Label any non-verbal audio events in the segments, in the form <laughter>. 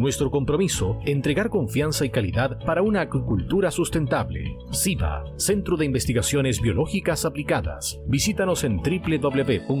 Nuestro compromiso, entregar confianza y calidad para una acuicultura sustentable. SIVA, Centro de Investigaciones Biológicas Aplicadas. Visítanos en www.siva.cl.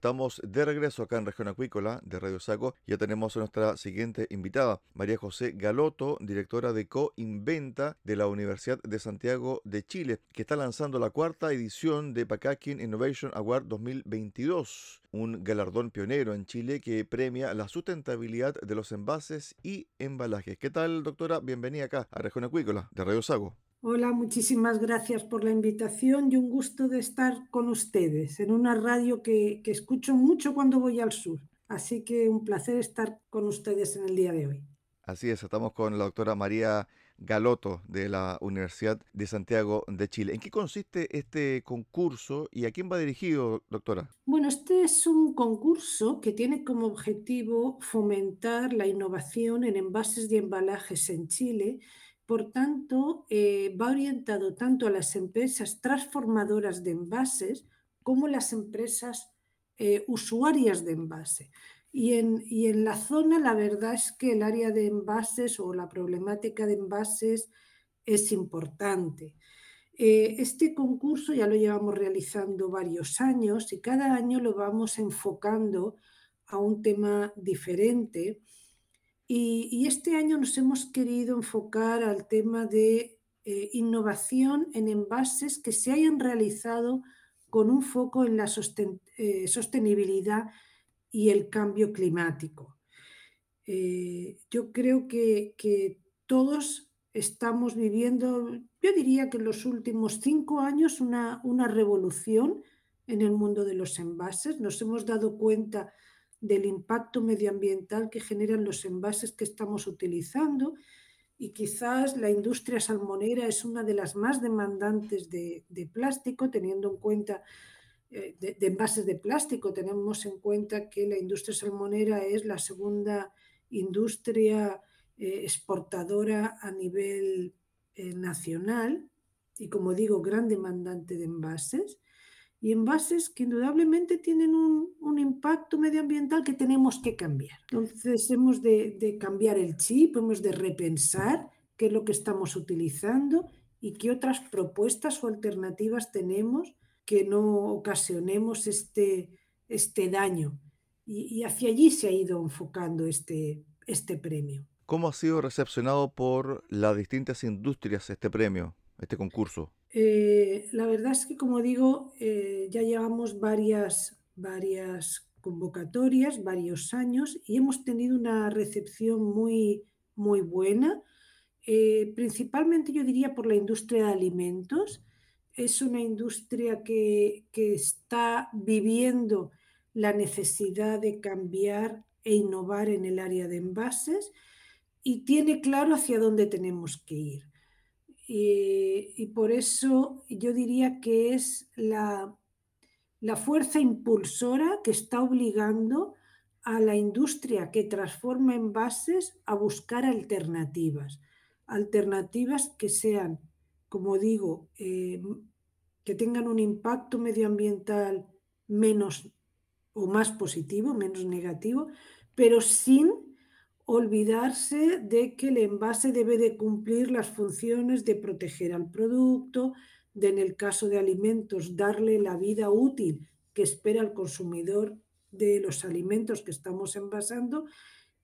Estamos de regreso acá en Región Acuícola de Radio Saco. Ya tenemos a nuestra siguiente invitada, María José Galoto, directora de Co-Inventa de la Universidad de Santiago de Chile, que está lanzando la cuarta edición de Packaging Innovation Award 2022, un galardón pionero en Chile que premia la sustentabilidad de los envases y embalajes. ¿Qué tal, doctora? Bienvenida acá a Región Acuícola de Radio Sago. Hola, muchísimas gracias por la invitación y un gusto de estar con ustedes en una radio que, escucho mucho cuando voy al sur. Así que un placer estar con ustedes en el día de hoy. Así es, estamos con la doctora María Galoto de la Universidad de Santiago de Chile. ¿En qué consiste este concurso y a quién va dirigido, doctora? Bueno, este es un concurso que tiene como objetivo fomentar la innovación en envases y embalajes en Chile por tanto, eh, va orientado tanto a las empresas transformadoras de envases como las empresas eh, usuarias de envase. Y en, en, la zona la verdad es que el área de envases o la problemática de envases es importante. Eh, este concurso ya lo llevamos realizando varios años y cada año lo vamos enfocando a un tema diferente y, este año nos hemos querido enfocar al tema de eh, innovación en envases que se hayan realizado con un foco en la eh, sostenibilidad y el cambio climático. Eh, yo creo que, todos estamos viviendo, yo diría que en los últimos cinco años, una, una revolución en el mundo de los envases. Nos hemos dado cuenta del impacto medioambiental que generan los envases que estamos utilizando y quizás la industria salmonera es una de las más demandantes de, plástico, teniendo en cuenta eh, de, envases de plástico. Tenemos en cuenta que la industria salmonera es la segunda industria eh, exportadora a nivel eh, nacional y, como digo, gran demandante de envases y envases que indudablemente tienen un, impacto medioambiental que tenemos que cambiar. Entonces hemos de, cambiar el chip, hemos de repensar qué es lo que estamos utilizando y qué otras propuestas o alternativas tenemos que no ocasionemos este, este daño. Y, hacia allí se ha ido enfocando este, este premio. ¿Cómo ha sido recepcionado por las distintas industrias este premio, este concurso? Eh, la verdad es que, como digo, eh, ya llevamos varias, varias convocatorias, varios años, y hemos tenido una recepción muy, muy buena, eh, principalmente yo diría por la industria de alimentos. Es una industria que, que está viviendo la necesidad de cambiar e innovar en el área de envases y tiene claro hacia dónde tenemos que ir. Y, por eso yo diría que es la, la fuerza impulsora que está obligando a la industria que transforma envases a buscar alternativas, alternativas que sean, como digo, eh, que tengan un impacto medioambiental menos o más positivo, menos negativo, pero sin olvidarse de que el envase debe de cumplir las funciones de proteger al producto, de en el caso de alimentos darle la vida útil que espera el consumidor de los alimentos que estamos envasando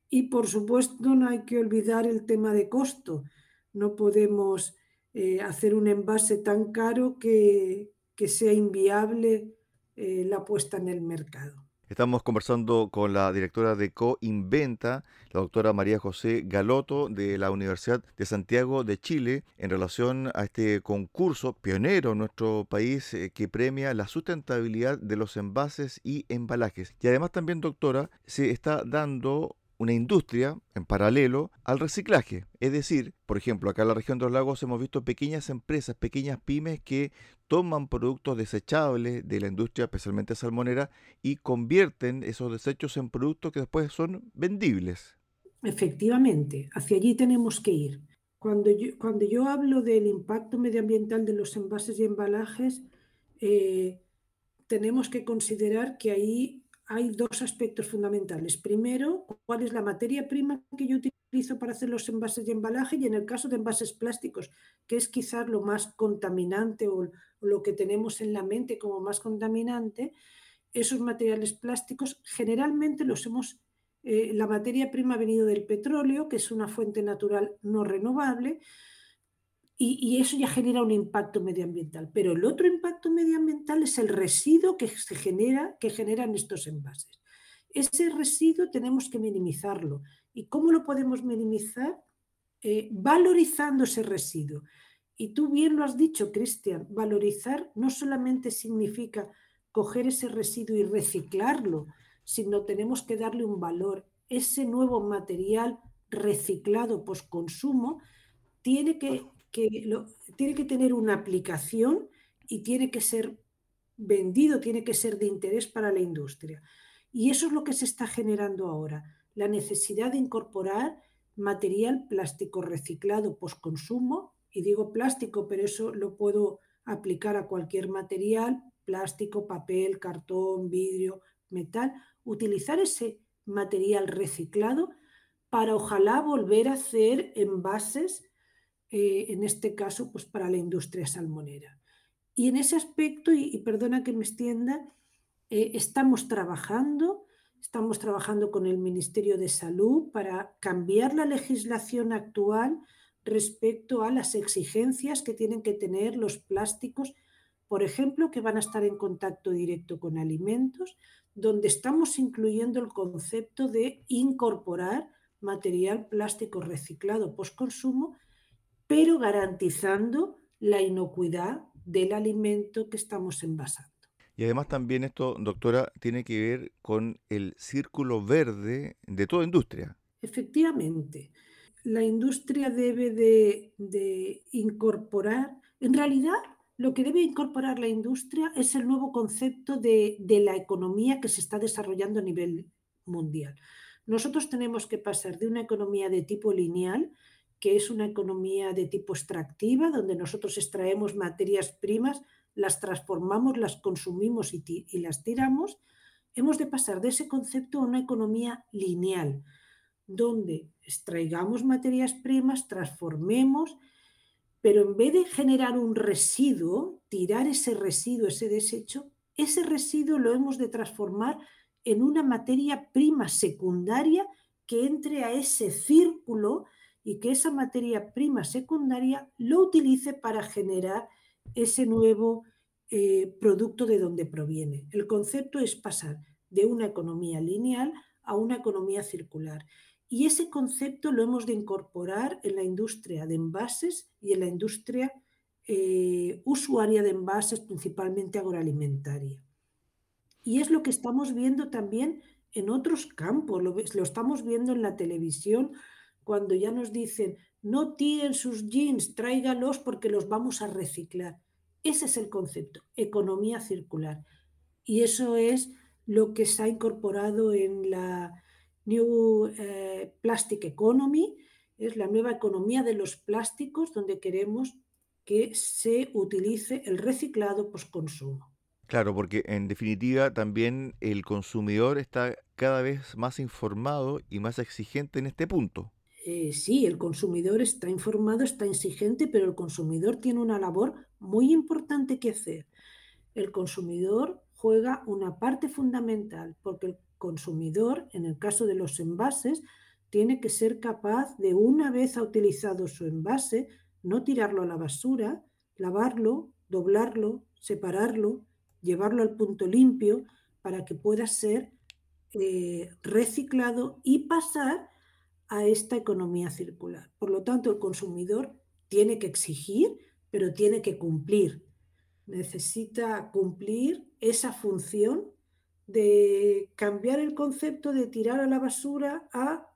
y por supuesto no hay que olvidar el tema de costo. No podemos eh, hacer un envase tan caro que, que sea inviable eh, la puesta en el mercado. Estamos conversando con la directora de CoInventa, la doctora María José Galoto de la Universidad de Santiago de Chile, en relación a este concurso pionero en nuestro país eh, que premia la sustentabilidad de los envases y embalajes. Y además también, doctora, se está dando una industria en paralelo al reciclaje. Es decir, por ejemplo, acá en la región de los lagos hemos visto pequeñas empresas, pequeñas pymes que toman productos desechables de la industria, especialmente salmonera, y convierten esos desechos en productos que después son vendibles. Efectivamente, hacia allí tenemos que ir. Cuando yo, cuando yo hablo del impacto medioambiental de los envases y embalajes, eh, tenemos que considerar que ahí hay dos aspectos fundamentales. Primero, cuál es la materia prima que yo utilizo para hacer los envases y embalaje y en el caso de envases plásticos, que es quizás lo más contaminante o, lo que tenemos en la mente como más contaminante, esos materiales plásticos generalmente los hemos, eh, la materia prima ha venido del petróleo, que es una fuente natural no renovable, y, eso ya genera un impacto medioambiental. Pero el otro impacto medioambiental es el residuo que se genera, que generan estos envases. Ese residuo tenemos que minimizarlo. ¿Y cómo lo podemos minimizar? Eh, valorizando ese residuo. Y tú bien lo has dicho, Cristian, valorizar no solamente significa coger ese residuo y reciclarlo, sino tenemos que darle un valor. Ese nuevo material reciclado post-consumo tiene que tiene que tener una aplicación y tiene que ser vendido, tiene que ser de interés para la industria. Y eso es lo que se está generando ahora, la necesidad de incorporar material plástico reciclado post-consumo, y digo plástico, pero eso lo puedo aplicar a cualquier material, plástico, papel, cartón, vidrio, metal, utilizar ese material reciclado para ojalá volver a hacer envases eh, en este caso, pues para la industria salmonera. Y en ese aspecto, y, perdona que me extienda, eh, estamos trabajando, estamos trabajando con el Ministerio de Salud para cambiar la legislación actual respecto a las exigencias que tienen que tener los plásticos, por ejemplo, que van a estar en contacto directo con alimentos, donde estamos incluyendo el concepto de incorporar material plástico reciclado post-consumo pero garantizando la inocuidad del alimento que estamos envasando. Y además también esto, doctora, tiene que ver con el círculo verde de toda industria. Efectivamente, la industria debe de, incorporar, en realidad lo que debe incorporar la industria es el nuevo concepto de, de la economía que se está desarrollando a nivel mundial. Nosotros tenemos que pasar de una economía de tipo lineal, que es una economía de tipo extractiva, donde nosotros extraemos materias primas, las transformamos, las consumimos y, las tiramos, hemos de pasar de ese concepto a una economía lineal, donde extraigamos materias primas, transformemos, pero en vez de generar un residuo, tirar ese residuo, ese desecho, ese residuo lo hemos de transformar en una materia prima secundaria que entre a ese círculo y que esa materia prima secundaria lo utilice para generar ese nuevo eh, producto de donde proviene. El concepto es pasar de una economía lineal a una economía circular. Y ese concepto lo hemos de incorporar en la industria de envases y en la industria eh, usuaria de envases, principalmente agroalimentaria. Y es lo que estamos viendo también en otros campos, lo, lo estamos viendo en la televisión, cuando ya nos dicen, no tiren sus jeans, tráigalos porque los vamos a reciclar. Ese es el concepto, economía circular. Y eso es lo que se ha incorporado en la New eh, Plastic Economy, es la nueva economía de los plásticos donde queremos que se utilice el reciclado post-consumo. Claro, porque en definitiva también el consumidor está cada vez más informado y más exigente en este punto. Eh, sí, el consumidor está informado, está exigente, pero el consumidor tiene una labor muy importante que hacer. El consumidor juega una parte fundamental porque el consumidor, en el caso de los envases, tiene que ser capaz de una vez ha utilizado su envase, no tirarlo a la basura, lavarlo, doblarlo, separarlo, llevarlo al punto limpio para que pueda ser eh, reciclado y pasar a esta economía circular. Por lo tanto, el consumidor tiene que exigir, pero tiene que cumplir. Necesita cumplir esa función de cambiar el concepto de tirar a la basura a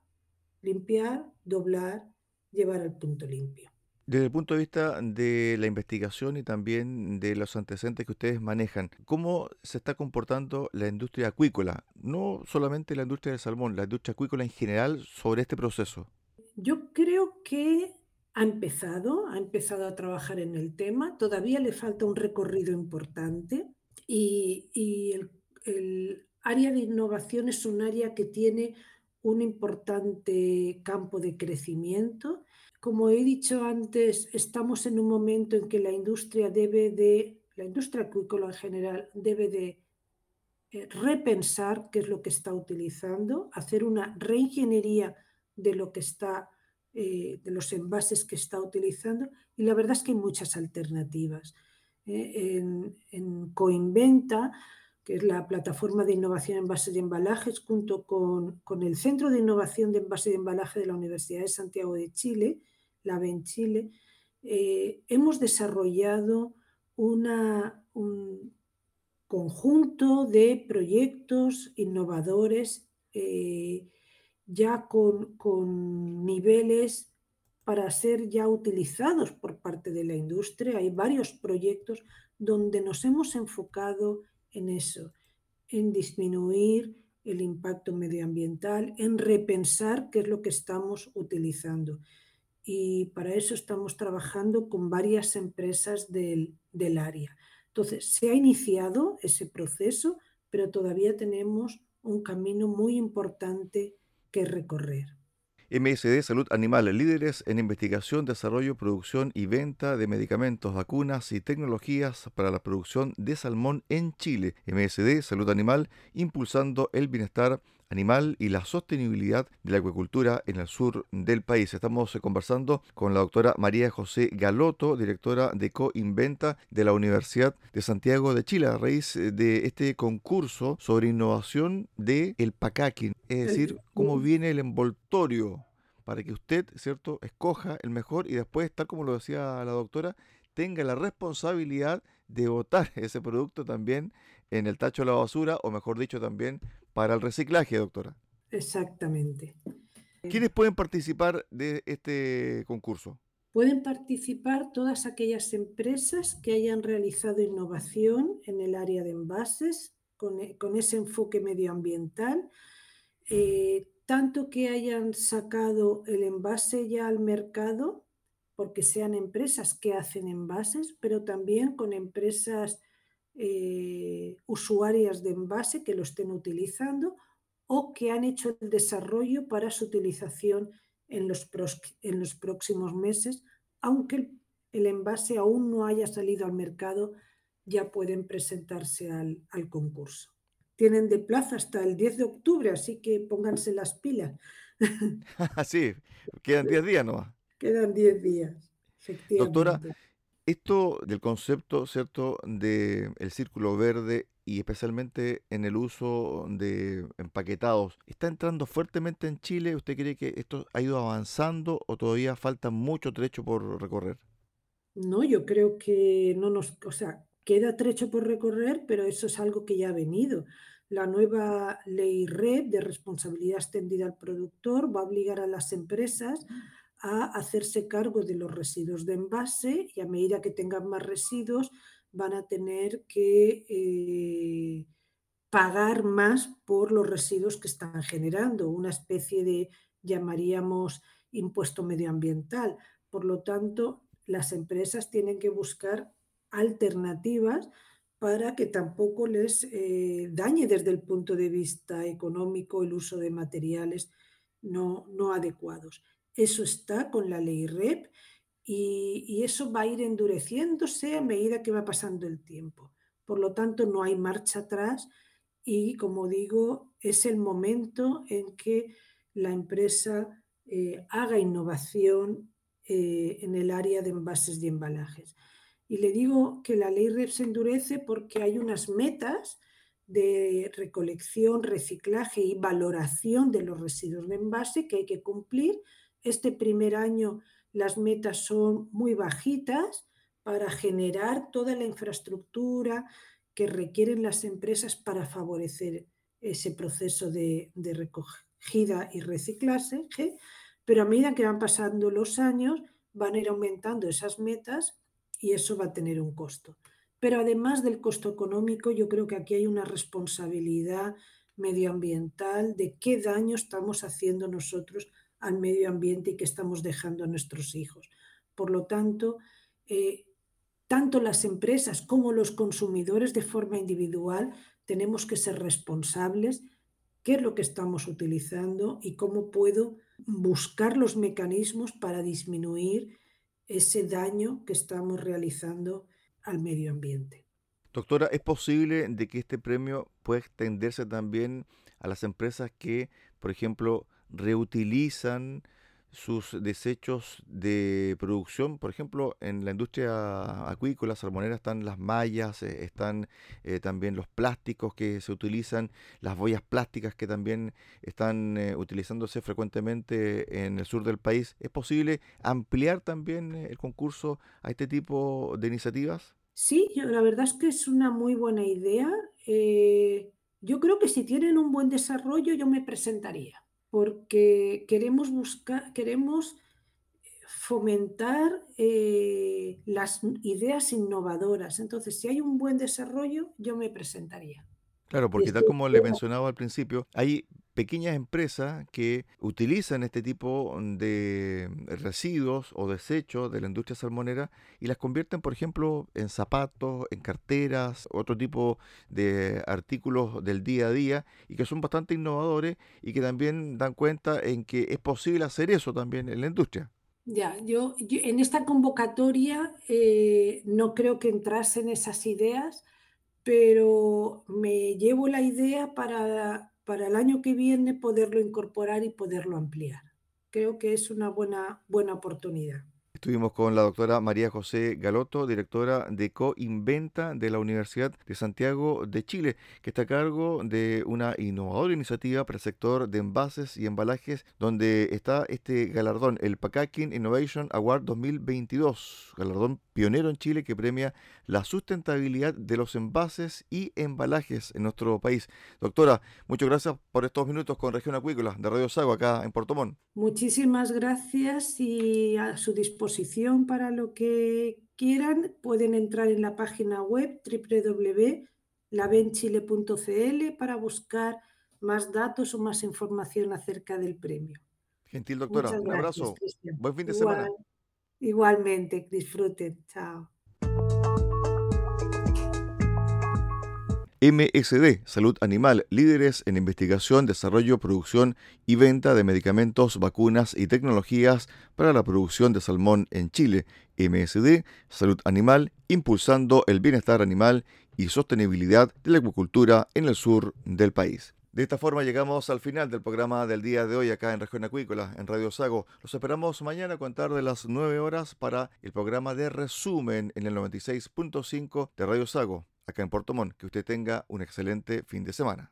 limpiar, doblar, llevar al punto limpio. Desde el punto de vista de la investigación y también de los antecedentes que ustedes manejan, ¿cómo se está comportando la industria acuícola? No solamente la industria del salmón, la industria acuícola en general sobre este proceso. Yo creo que ha empezado, ha empezado a trabajar en el tema, todavía le falta un recorrido importante y, el, el área de innovación es un área que tiene un importante campo de crecimiento como he dicho antes, estamos en un momento en que la industria debe de, la industria acuícola en general debe de eh, repensar qué es lo que está utilizando, hacer una reingeniería de lo que está, eh, de los envases que está utilizando, y la verdad es que hay muchas alternativas. Eh, en, en, Coinventa, que es la plataforma de innovación en envases y embalajes, junto con, con el Centro de Innovación de Envases y Embalaje de la Universidad de Santiago de Chile, la en Chile, eh, hemos desarrollado un conjunto de proyectos innovadores eh, ya con, niveles para ser ya utilizados por parte de la industria. Hay varios proyectos donde nos hemos enfocado en eso, en disminuir el impacto medioambiental, en repensar qué es lo que estamos utilizando y para eso estamos trabajando con varias empresas del, del área. Entonces, se ha iniciado ese proceso, pero todavía tenemos un camino muy importante que recorrer. MSD Salud Animal, líderes en investigación, desarrollo, producción y venta de medicamentos, vacunas y tecnologías para la producción de salmón en Chile. MSD Salud Animal, impulsando el bienestar animal y la sostenibilidad de la acuicultura en el sur del país. Estamos eh, conversando con la doctora María José Galoto, directora de Coinventa de la Universidad de Santiago de Chile, a raíz eh, de este concurso sobre innovación de el packaging, es decir, cómo viene el envoltorio para que usted, ¿cierto?, escoja el mejor y después, tal como lo decía la doctora, tenga la responsabilidad de botar <laughs> ese producto también en el tacho de la basura, o mejor dicho, también para el reciclaje, doctora. Exactamente. ¿Quiénes pueden participar de este concurso? Pueden participar todas aquellas empresas que hayan realizado innovación en el área de envases con, e, ese enfoque medioambiental, eh, tanto que hayan sacado el envase ya al mercado, porque sean empresas que hacen envases, pero también con empresas eh, usuarias de envase que lo estén utilizando o que han hecho el desarrollo para su utilización en los, en los próximos meses, aunque el envase aún no haya salido al mercado, ya pueden presentarse al, concurso. Tienen de plazo hasta el 10 de octubre, así que pónganse las pilas. <laughs> sí, quedan 10 días ¿no? Quedan 10 días, efectivamente. Doctora, esto del concepto, ¿cierto?, del el círculo verde y especialmente en el uso de empaquetados, ¿está entrando fuertemente en Chile? ¿Usted cree que esto ha ido avanzando o todavía falta mucho trecho por recorrer? No, yo creo que no nos, o sea, queda trecho por recorrer, pero eso es algo que ya ha venido. La nueva ley REP de responsabilidad extendida al productor va a obligar a las empresas a hacerse cargo de los residuos de envase y a medida que tengan más residuos van a tener que eh, pagar más por los residuos que están generando, una especie de, llamaríamos, impuesto medioambiental. Por lo tanto, las empresas tienen que buscar alternativas para que tampoco les eh, dañe desde el punto de vista económico el uso de materiales no, no adecuados. Eso está con la ley REP y, eso va a ir endureciéndose a medida que va pasando el tiempo. Por lo tanto, no hay marcha atrás y, como digo, es el momento en que la empresa eh, haga innovación eh, en el área de envases y embalajes. Y le digo que la ley REP se endurece porque hay unas metas de recolección, reciclaje y valoración de los residuos de envase que hay que cumplir. Este primer año las metas son muy bajitas para generar toda la infraestructura que requieren las empresas para favorecer ese proceso de, recogida y reciclaje, pero a medida que van pasando los años van a ir aumentando esas metas y eso va a tener un costo. Pero además del costo económico, yo creo que aquí hay una responsabilidad medioambiental de qué daño estamos haciendo nosotros al medio ambiente y que estamos dejando a nuestros hijos. Por lo tanto, eh, tanto las empresas como los consumidores de forma individual tenemos que ser responsables qué es lo que estamos utilizando y cómo puedo buscar los mecanismos para disminuir ese daño que estamos realizando al medio ambiente. Doctora, ¿es posible de que este premio pueda extenderse también a las empresas que, por ejemplo, reutilizan sus desechos de producción, por ejemplo, en la industria acuícola, salmonera, están las mallas, eh, están eh, también los plásticos que se utilizan, las boyas plásticas que también están eh, utilizándose frecuentemente en el sur del país. ¿Es posible ampliar también el concurso a este tipo de iniciativas? Sí, la verdad es que es una muy buena idea. Yo creo que si tienen un buen desarrollo, yo me presentaría porque queremos buscar, queremos fomentar eh, las ideas innovadoras. Entonces, si hay un buen desarrollo, yo me presentaría. Claro, porque tal como le mencionaba al principio, hay pequeñas empresas que utilizan este tipo de residuos o desechos de la industria salmonera y las convierten, por ejemplo, en zapatos, en carteras, otro tipo de artículos del día a día y que son bastante innovadores y que también dan cuenta en que es posible hacer eso también en la industria. Ya, yo, en esta convocatoria eh, no creo que entrasen esas ideas pero me llevo la idea para, para el año que viene poderlo incorporar y poderlo ampliar. Creo que es una buena, buena oportunidad. Estuvimos con la doctora María José Galoto, directora de Coinventa de la Universidad de Santiago de Chile, que está a cargo de una innovadora iniciativa para el sector de envases y embalajes, donde está este galardón, el Packing Innovation Award 2022, galardón pionero en Chile que premia la sustentabilidad de los envases y embalajes en nuestro país. Doctora, muchas gracias por estos minutos con Región Acuícola de Radio Sago acá en Puerto Montt. Muchísimas gracias y a su disposición para lo que quieran. Pueden entrar en la página web www.labenchile.cl para buscar más datos o más información acerca del premio. Gentil doctora, un abrazo. Buen fin de semana. Igualmente, disfruten. Chao. MSD, Salud Animal, líderes en investigación, desarrollo, producción y venta de medicamentos, vacunas y tecnologías para la producción de salmón en Chile. MSD, Salud Animal, impulsando el bienestar animal y sostenibilidad de la acuicultura en el sur del país. De esta forma llegamos al final del programa del día de hoy acá en Región Acuícola, en Radio Sago. Los esperamos mañana a contar de las 9 horas para el programa de resumen en el 96.5 de Radio Sago, acá en Puerto Montt. Que usted tenga un excelente fin de semana.